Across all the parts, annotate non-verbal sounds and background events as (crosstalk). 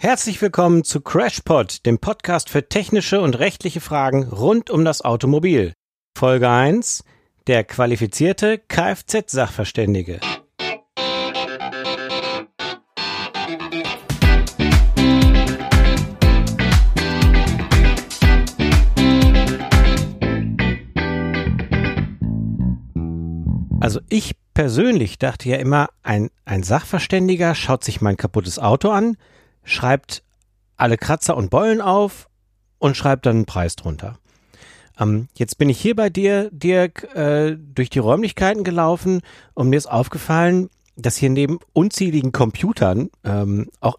Herzlich willkommen zu CrashPod, dem Podcast für technische und rechtliche Fragen rund um das Automobil. Folge 1: Der qualifizierte Kfz-Sachverständige. Also ich persönlich dachte ja immer, ein, ein Sachverständiger schaut sich mein kaputtes Auto an, schreibt alle Kratzer und Beulen auf und schreibt dann einen Preis drunter. Ähm, jetzt bin ich hier bei dir, Dirk, äh, durch die Räumlichkeiten gelaufen und mir ist aufgefallen, dass hier neben unzähligen Computern ähm, auch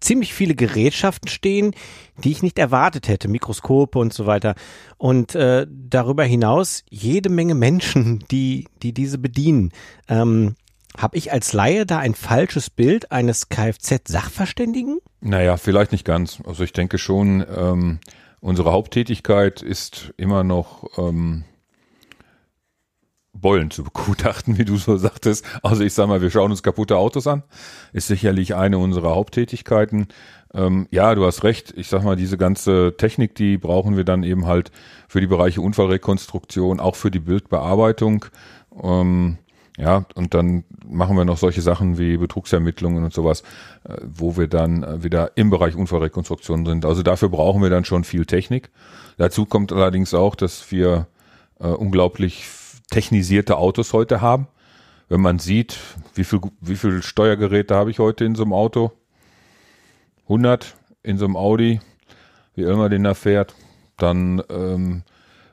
ziemlich viele Gerätschaften stehen, die ich nicht erwartet hätte, Mikroskope und so weiter. Und äh, darüber hinaus jede Menge Menschen, (laughs) die, die diese bedienen. Ähm, habe ich als Laie da ein falsches Bild eines Kfz-Sachverständigen? Naja, vielleicht nicht ganz. Also ich denke schon, ähm, unsere Haupttätigkeit ist immer noch ähm, Beulen zu begutachten, (laughs) wie du so sagtest. Also ich sag mal, wir schauen uns kaputte Autos an. Ist sicherlich eine unserer Haupttätigkeiten. Ähm, ja, du hast recht. Ich sag mal, diese ganze Technik, die brauchen wir dann eben halt für die Bereiche Unfallrekonstruktion, auch für die Bildbearbeitung. Ähm, ja, und dann machen wir noch solche Sachen wie Betrugsermittlungen und sowas, äh, wo wir dann äh, wieder im Bereich Unfallrekonstruktion sind. Also dafür brauchen wir dann schon viel Technik. Dazu kommt allerdings auch, dass wir äh, unglaublich technisierte Autos heute haben. Wenn man sieht, wie viel, wie viel Steuergeräte habe ich heute in so einem Auto? 100 in so einem Audi, wie immer den da fährt, dann ähm,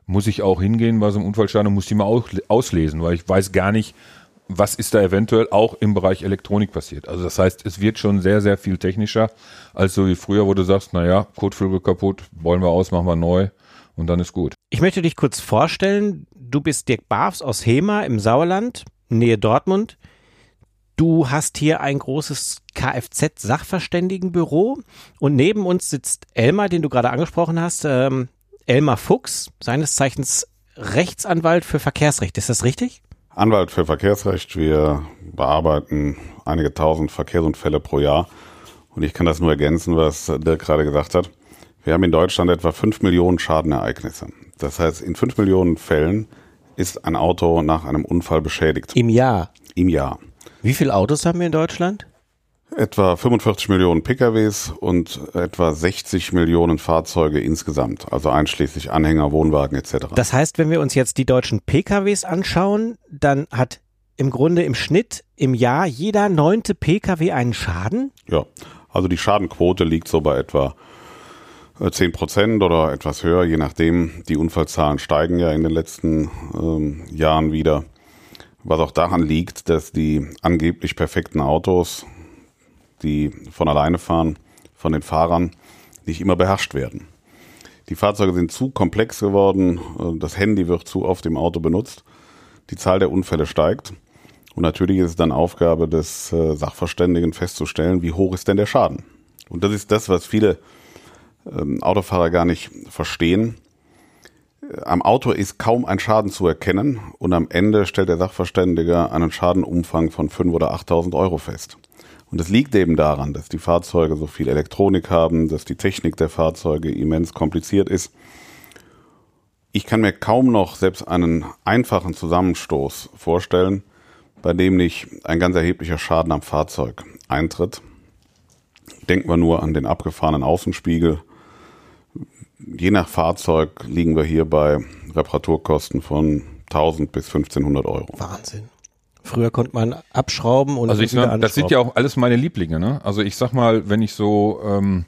muss ich auch hingehen bei so einem Unfallstein und muss die mal auslesen, weil ich weiß gar nicht, was ist da eventuell auch im Bereich Elektronik passiert. Also das heißt, es wird schon sehr, sehr viel technischer als so wie früher, wo du sagst, naja, Kotflügel kaputt, wollen wir aus, machen wir neu und dann ist gut. Ich möchte dich kurz vorstellen. Du bist Dirk Barfs aus Hema im Sauerland, Nähe Dortmund. Du hast hier ein großes Kfz-Sachverständigenbüro und neben uns sitzt Elmar, den du gerade angesprochen hast. Ähm, Elmar Fuchs, seines Zeichens Rechtsanwalt für Verkehrsrecht. Ist das richtig? Anwalt für Verkehrsrecht. Wir bearbeiten einige tausend Verkehrsunfälle pro Jahr. Und ich kann das nur ergänzen, was Dirk gerade gesagt hat. Wir haben in Deutschland etwa fünf Millionen Schadenereignisse. Das heißt, in fünf Millionen Fällen ist ein Auto nach einem Unfall beschädigt. Im Jahr? Im Jahr. Wie viele Autos haben wir in Deutschland? Etwa 45 Millionen PKWs und etwa 60 Millionen Fahrzeuge insgesamt, also einschließlich Anhänger, Wohnwagen etc. Das heißt, wenn wir uns jetzt die deutschen PKWs anschauen, dann hat im Grunde im Schnitt im Jahr jeder neunte PKW einen Schaden? Ja, also die Schadenquote liegt so bei etwa 10 äh, Prozent oder etwas höher, je nachdem. Die Unfallzahlen steigen ja in den letzten ähm, Jahren wieder. Was auch daran liegt, dass die angeblich perfekten Autos die von alleine fahren, von den Fahrern nicht immer beherrscht werden. Die Fahrzeuge sind zu komplex geworden, äh, das Handy wird zu oft im Auto benutzt, die Zahl der Unfälle steigt und natürlich ist es dann Aufgabe des äh, Sachverständigen festzustellen, wie hoch ist denn der Schaden. Und das ist das, was viele ähm, Autofahrer gar nicht verstehen. Äh, am Auto ist kaum ein Schaden zu erkennen und am Ende stellt der Sachverständige einen Schadenumfang von 5.000 oder 8.000 Euro fest. Und es liegt eben daran, dass die Fahrzeuge so viel Elektronik haben, dass die Technik der Fahrzeuge immens kompliziert ist. Ich kann mir kaum noch selbst einen einfachen Zusammenstoß vorstellen, bei dem nicht ein ganz erheblicher Schaden am Fahrzeug eintritt. Denken wir nur an den abgefahrenen Außenspiegel. Je nach Fahrzeug liegen wir hier bei Reparaturkosten von 1000 bis 1500 Euro. Wahnsinn. Früher konnte man abschrauben und also ich sag, das sind ja auch alles meine Lieblinge. Ne? Also ich sag mal, wenn ich so ähm,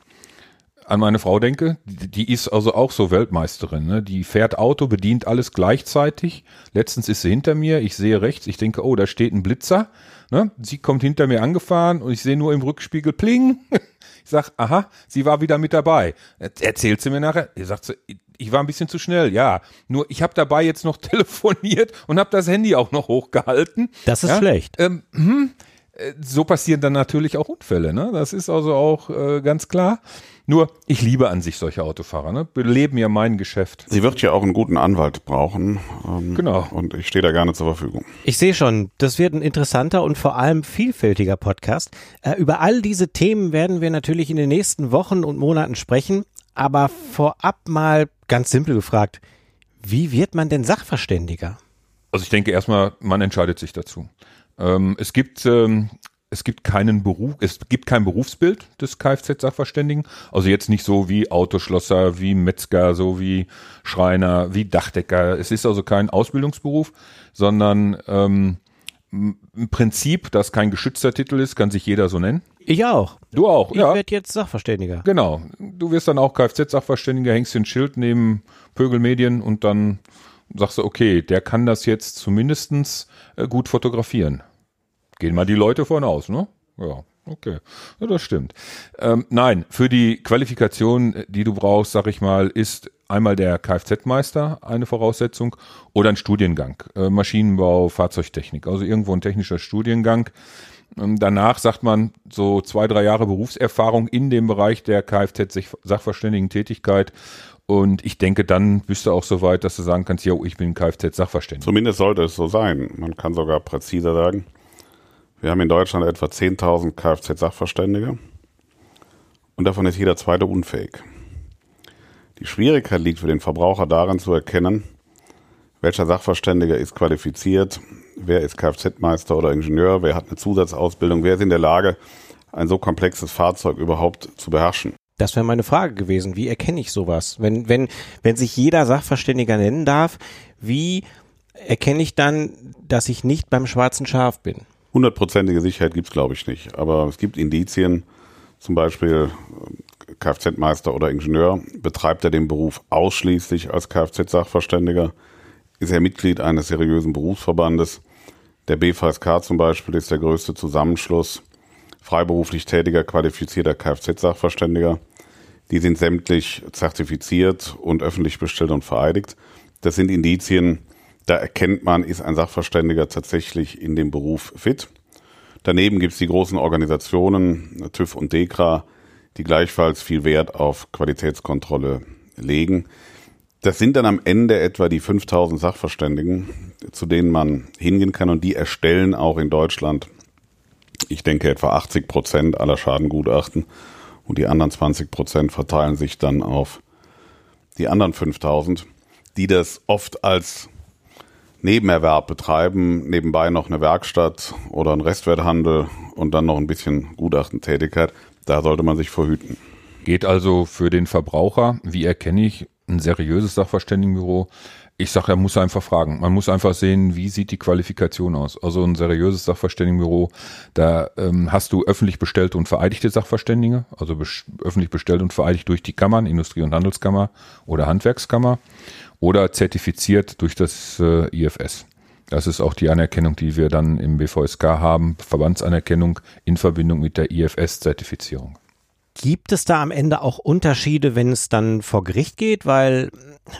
an meine Frau denke, die, die ist also auch so Weltmeisterin. Ne? Die fährt Auto, bedient alles gleichzeitig. Letztens ist sie hinter mir, ich sehe rechts, ich denke, oh, da steht ein Blitzer. Ne? Sie kommt hinter mir angefahren und ich sehe nur im Rückspiegel Pling. (laughs) Ich sag, aha, sie war wieder mit dabei. Erzählt sie mir nachher. Er sagt sie, ich war ein bisschen zu schnell, ja. Nur ich habe dabei jetzt noch (laughs) telefoniert und habe das Handy auch noch hochgehalten. Das ist ja? schlecht. Ähm, hm, äh, so passieren dann natürlich auch Unfälle, ne? Das ist also auch äh, ganz klar. Nur, ich liebe an sich solche Autofahrer, ne? beleben ja mein Geschäft. Sie wird ja auch einen guten Anwalt brauchen. Ähm, Genau. Und ich stehe da gerne zur Verfügung. Ich sehe schon, das wird ein interessanter und vor allem vielfältiger Podcast. Äh, über all diese Themen werden wir natürlich in den nächsten Wochen und Monaten sprechen. Aber vorab mal ganz simpel gefragt, wie wird man denn Sachverständiger? Also ich denke erstmal, man entscheidet sich dazu. Ähm, es gibt ähm, es gibt keinen Beruf, es gibt kein Berufsbild des Kfz-Sachverständigen. Also jetzt nicht so wie Autoschlosser, wie Metzger, so wie Schreiner, wie Dachdecker. Es ist also kein Ausbildungsberuf, sondern ähm, im Prinzip, dass kein geschützter Titel ist, kann sich jeder so nennen. Ich auch. Du auch, Ich ja. werde jetzt Sachverständiger. Genau. Du wirst dann auch Kfz-Sachverständiger, hängst dir ein Schild neben Pögelmedien und dann sagst du, okay, der kann das jetzt zumindestens äh, gut fotografieren. Gehen mal die Leute von aus, ne? Ja, okay. Ja, das stimmt. Ähm, nein, für die Qualifikation, äh, die du brauchst, sag ich mal, ist einmal der Kfz-Meister eine Voraussetzung oder ein Studiengang. Äh, Maschinenbau, Fahrzeugtechnik, also irgendwo ein technischer Studiengang. Ähm, Danach sagt man so zwei, drei Jahre Berufserfahrung in dem Bereich der Kfz-Sachverständigen-Tätigkeit. Und ich denke, dann bist du auch so weit, dass du sagen kannst, jo, ich bin Kfz-Sachverständiger. Zumindest sollte es so sein. Man kann sogar präziser sagen. Wir haben in Deutschland etwa 10.000 Kfz-Sachverständige und davon ist jeder zweite unfähig. Die Schwierigkeit liegt für den Verbraucher darin zu erkennen, welcher Sachverständiger ist qualifiziert, wer ist Kfz-Meister oder Ingenieur, wer hat eine Zusatzausbildung, wer ist in der Lage, ein so komplexes Fahrzeug überhaupt zu beherrschen. Das wäre meine Frage gewesen. Wie erkenne ich sowas? Wenn, wenn, wenn sich jeder Sachverständiger nennen darf, wie erkenne ich dann, dass ich nicht beim schwarzen Schaf bin? Hundertprozentige Sicherheit gibt's glaube ich, nicht. Aber es gibt Indizien, zum Beispiel äh, Kfz-Meister oder Ingenieur, betreibt er den Beruf ausschließlich als Kfz-Sachverständiger, ist er Mitglied eines seriösen Berufsverbandes. Der BVSK zum Beispiel ist der größte Zusammenschluss freiberuflich tätiger, qualifizierter Kfz-Sachverständiger. Die sind sämtlich zertifiziert und öffentlich bestellt und vereidigt. Das sind Indizien, da erkennt man, ist ein Sachverständiger tatsächlich in dem Beruf fit. Daneben gibt es die großen Organisationen, TÜV und DEKRA, die gleichfalls viel Wert auf Qualitätskontrolle legen. Das sind dann am Ende etwa die 5000 Sachverständigen, zu denen man hingehen kann und die erstellen auch in Deutschland, ich denke, etwa 80 Prozent aller Schadengutachten und die anderen 20 Prozent verteilen sich dann auf die anderen 5000, die das oft als Nebenerwerb betreiben, nebenbei noch eine Werkstatt oder einen Restwerthandel und dann noch ein bisschen Gutachtentätigkeit. Da sollte man sich verhüten. Geht also für den Verbraucher, wie erkenne ich ein seriöses Sachverständigenbüro? Ich sage, er muss einfach fragen. Man muss einfach sehen, wie sieht die Qualifikation aus. Also ein seriöses Sachverständigenbüro, da ähm, hast du öffentlich bestellte und vereidigte Sachverständige, also bes öffentlich bestellt und vereidigt durch die Kammern, Industrie- und Handelskammer oder Handwerkskammer oder zertifiziert durch das äh, IFS. Das ist auch die Anerkennung, die wir dann im BVSK haben, Verbandsanerkennung in Verbindung mit der IFS-Zertifizierung. Gibt es da am Ende auch Unterschiede, wenn es dann vor Gericht geht? Weil,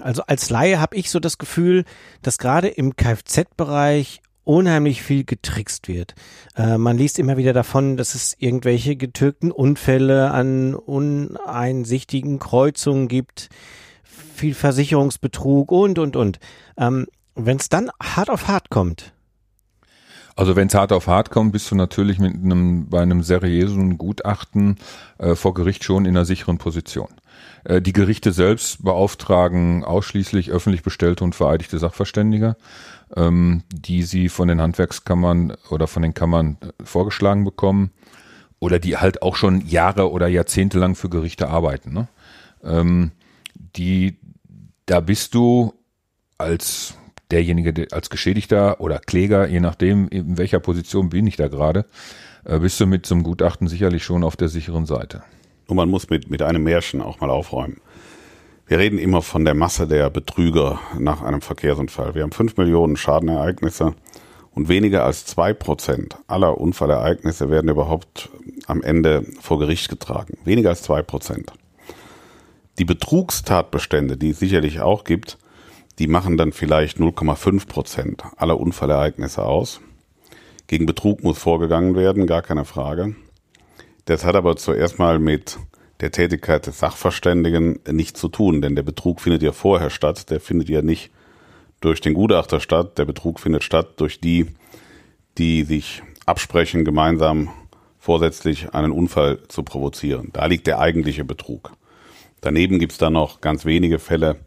also als Laie habe ich so das Gefühl, dass gerade im Kfz-Bereich unheimlich viel getrickst wird. Äh, man liest immer wieder davon, dass es irgendwelche getürkten Unfälle an uneinsichtigen Kreuzungen gibt, viel Versicherungsbetrug und, und, und. Ähm, wenn es dann hart auf hart kommt, Also wenn es hart auf hart kommt, bist du natürlich mit einem bei einem seriösen Gutachten äh, vor Gericht schon in einer sicheren Position. Äh, die Gerichte selbst beauftragen ausschließlich öffentlich bestellte und vereidigte Sachverständige, ähm, die sie von den Handwerkskammern oder von den Kammern äh, vorgeschlagen bekommen oder die halt auch schon Jahre oder Jahrzehnte lang für Gerichte arbeiten. Ne? Ähm, die, da bist du als derjenige, der als Geschädigter oder Kläger, je nachdem, in welcher Position bin ich da gerade, äh, bist du mit zum Gutachten sicherlich schon auf der sicheren Seite. Und man muss mit, mit einem Märchen auch mal aufräumen. Wir reden immer von der Masse der Betrüger nach einem Verkehrsunfall. Wir haben fünf Millionen Schadenereignisse und weniger als zwei Prozent aller Unfallereignisse werden überhaupt am Ende vor Gericht getragen. Weniger als zwei Prozent. Die Betrugstatbestände, die es sicherlich auch gibt, die machen dann vielleicht 0,5 Prozent aller Unfallereignisse aus. Gegen Betrug muss vorgegangen werden, gar keine Frage. Das hat aber zuerst mal mit der Tätigkeit des Sachverständigen nicht zu tun, denn der Betrug findet ja vorher statt, der findet ja nicht durch den Gutachter statt, der Betrug findet statt durch die, die sich absprechen, gemeinsam vorsätzlich einen Unfall zu provozieren. Da liegt der eigentliche Betrug. Daneben gibt es dann noch ganz wenige Fälle,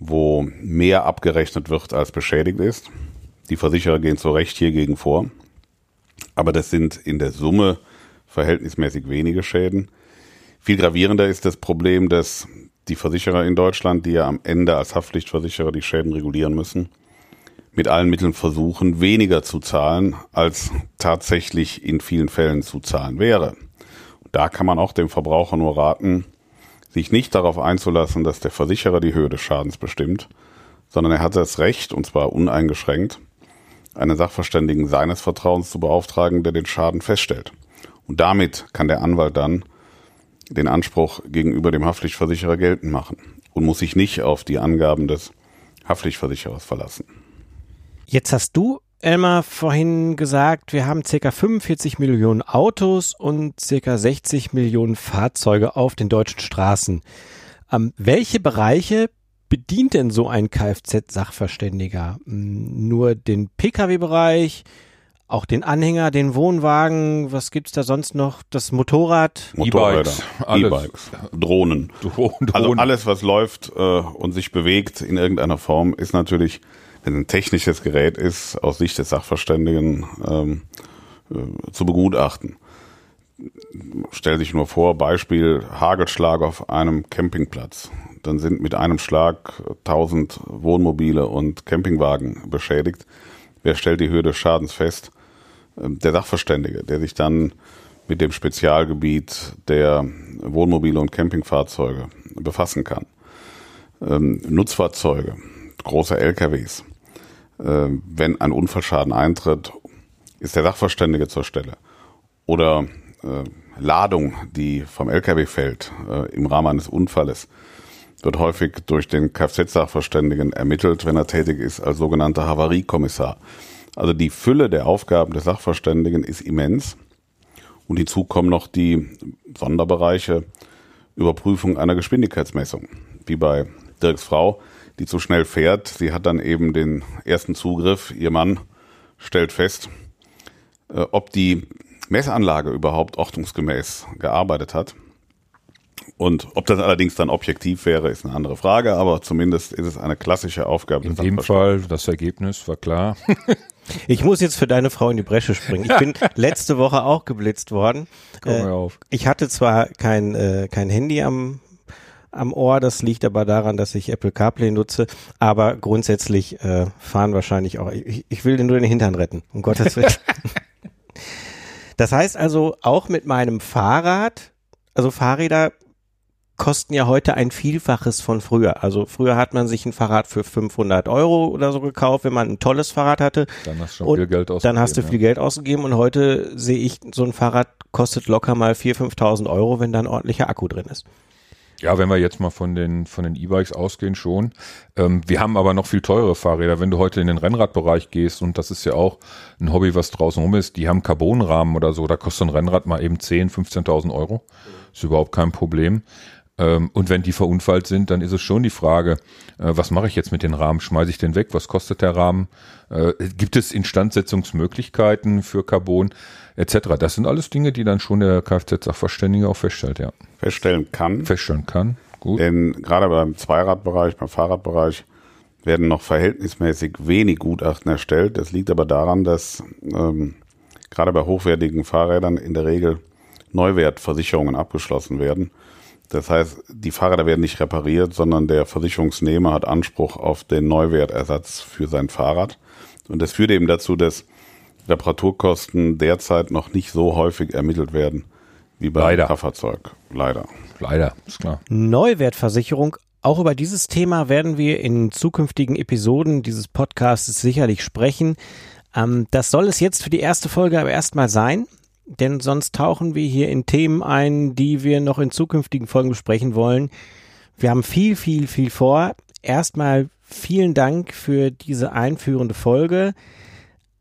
wo mehr abgerechnet wird, als beschädigt ist. Die Versicherer gehen zu Recht hiergegen vor. Aber das sind in der Summe verhältnismäßig wenige Schäden. Viel gravierender ist das Problem, dass die Versicherer in Deutschland, die ja am Ende als Haftpflichtversicherer die Schäden regulieren müssen, mit allen Mitteln versuchen, weniger zu zahlen, als tatsächlich in vielen Fällen zu zahlen wäre. Da kann man auch dem Verbraucher nur raten, sich nicht darauf einzulassen, dass der Versicherer die Höhe des Schadens bestimmt, sondern er hat das Recht, und zwar uneingeschränkt, einen Sachverständigen seines Vertrauens zu beauftragen, der den Schaden feststellt. Und damit kann der Anwalt dann den Anspruch gegenüber dem Haftpflichtversicherer geltend machen und muss sich nicht auf die Angaben des Haftpflichtversicherers verlassen. Jetzt hast du, Elmar, vorhin gesagt, wir haben circa 45 Millionen Autos und circa 60 Millionen Fahrzeuge auf den deutschen Straßen. Ähm, welche Bereiche bedient denn so ein Kfz-Sachverständiger? Hm, nur den Pkw-Bereich, auch den Anhänger, den Wohnwagen, was gibt's da sonst noch? Das Motorrad? Motorräder, E-Bikes, E-Bikes, Drohnen. Drohnen. Also alles, was läuft äh, und sich bewegt in irgendeiner Form, ist natürlich, wenn ein technisches Gerät ist, aus Sicht des Sachverständigen ähm, äh, zu begutachten. Stell sich nur vor, Beispiel Hagelschlag auf einem Campingplatz. Dann sind mit einem Schlag 1000 Wohnmobile und Campingwagen beschädigt. Wer stellt die Höhe des Schadens fest? Ähm, Der Sachverständige, der sich dann mit dem Spezialgebiet der Wohnmobile und Campingfahrzeuge befassen kann. Ähm, Nutzfahrzeuge, große LKWs. Ähm, wenn ein Unfallschaden eintritt, ist der Sachverständige zur Stelle. Oder äh, Ladung, die vom LKW fällt äh, im Rahmen eines Unfalles, wird häufig durch den Kfz-Sachverständigen ermittelt, wenn er tätig ist als sogenannter Havariekommissar. Also die Fülle der Aufgaben des Sachverständigen ist immens. Und hinzu kommen noch die Sonderbereiche Überprüfung einer Geschwindigkeitsmessung. Wie bei Dirks Frau, die zu schnell fährt. Sie hat dann eben den ersten Zugriff. Ihr Mann stellt fest, äh, ob die Messanlage überhaupt ordnungsgemäß gearbeitet hat. Und ob das allerdings dann objektiv wäre, ist eine andere Frage, aber zumindest ist es eine klassische Aufgabe. In dem. Fall, das Ergebnis war klar. (laughs) Ich muss jetzt für deine Frau in die Bresche springen. Ich bin (laughs) letzte Woche auch geblitzt worden. Komm Äh, mal auf. Ich hatte zwar kein, äh, kein Handy am, am Ohr, das liegt aber daran, dass ich Apple CarPlay nutze, aber grundsätzlich äh, fahren wahrscheinlich auch. Ich, ich will nur den Hintern retten, um Gottes Willen. (laughs) das heißt also, auch mit meinem Fahrrad, also Fahrräder kosten ja heute ein Vielfaches von früher. Also früher hat man sich ein Fahrrad für 500 Euro oder so gekauft, wenn man ein tolles Fahrrad hatte. Dann hast du viel Geld ausgegeben. Dann hast du viel Geld ausgegeben und heute sehe ich, so ein Fahrrad kostet locker mal 4.000, 5.000 Euro, wenn da ein ordentlicher Akku drin ist. Ja, wenn wir jetzt mal von den von den E-Bikes ausgehen, schon. Ähm, wir haben aber noch viel teure Fahrräder. Wenn du heute in den Rennradbereich gehst, und das ist ja auch ein Hobby, was draußen rum ist, die haben Carbonrahmen oder so, da kostet ein Rennrad mal eben 10.000, 15.000 Euro. Ist überhaupt kein Problem. Ähm, und wenn die verunfallt sind, dann ist es schon die Frage, äh, was mache ich jetzt mit den Rahmen? Schmeiße ich den weg? Was kostet der Rahmen? Äh, gibt es Instandsetzungsmöglichkeiten für Carbon etc.? Das sind alles Dinge, die dann schon der Kfz-Sachverständige auch feststellt, ja. Feststellen kann. Feststellen kann. Gut. Denn gerade beim Zweiradbereich, beim Fahrradbereich werden noch verhältnismäßig wenig Gutachten erstellt. Das liegt aber daran, dass ähm, gerade bei hochwertigen Fahrrädern in der Regel Neuwertversicherungen abgeschlossen werden. Das heißt, die Fahrräder werden nicht repariert, sondern der Versicherungsnehmer hat Anspruch auf den Neuwertersatz für sein Fahrrad. Und das führt eben dazu, dass Reparaturkosten derzeit noch nicht so häufig ermittelt werden wie beim Leider. Kraftfahrzeug. Leider. Leider, ist klar. Neuwertversicherung. Auch über dieses Thema werden wir in zukünftigen Episoden dieses Podcasts sicherlich sprechen. Ähm, das soll es jetzt für die erste Folge aber erstmal sein, denn sonst tauchen wir hier in Themen ein, die wir noch in zukünftigen Folgen besprechen wollen. Wir haben viel, viel, viel vor. Erstmal vielen Dank für diese einführende Folge.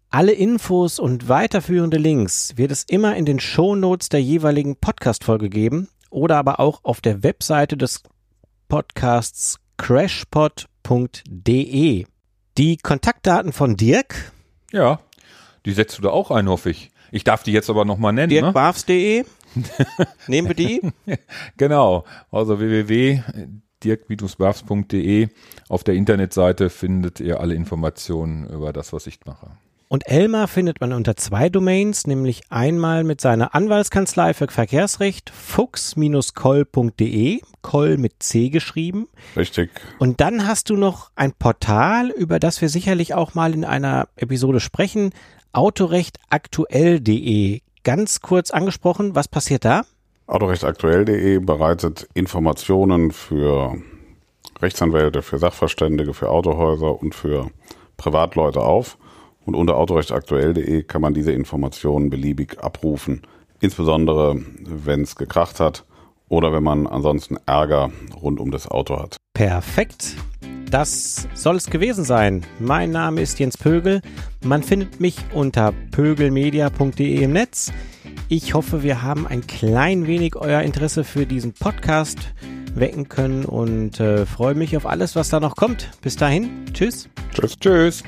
Alle Infos und weiterführende Links wird es immer in den Shownotes der jeweiligen Podcast-Folge geben. oder aber auch auf der Webseite des Podcasts crashpod.de. Die Kontaktdaten von Dirk. Ja, die setzt du da auch ein, hoffe ich. Ich darf die jetzt aber nochmal nennen. Ne? Dirkbarfs.de. (laughs) Nehmen wir die? genau. Also www.dirk-barfs.de. Auf der Internetseite findet ihr alle Informationen über das, was ich mache. Und Elmar findet man unter zwei Domains, nämlich einmal mit seiner Anwaltskanzlei für Verkehrsrecht fuchs-koll.de, Koll mit C geschrieben. Richtig. Und dann hast du noch ein Portal, über das wir sicherlich auch mal in einer Episode sprechen, autorechtaktuell.de. Ganz kurz angesprochen, was passiert da? Autorechtaktuell.de bereitet Informationen für Rechtsanwälte, für Sachverständige, für Autohäuser und für Privatleute auf. Und unter autorechtaktuell.de kann man diese Informationen beliebig abrufen. Insbesondere, wenn es gekracht hat oder wenn man ansonsten Ärger rund um das Auto hat. Perfekt. Das soll es gewesen sein. Mein Name ist Jens Pögel. Man findet mich unter pögelmedia.de im Netz. Ich hoffe, wir haben ein klein wenig euer Interesse für diesen Podcast wecken können und äh, freue mich auf alles, was da noch kommt. Bis dahin, tschüss. Tschüss, tschüss.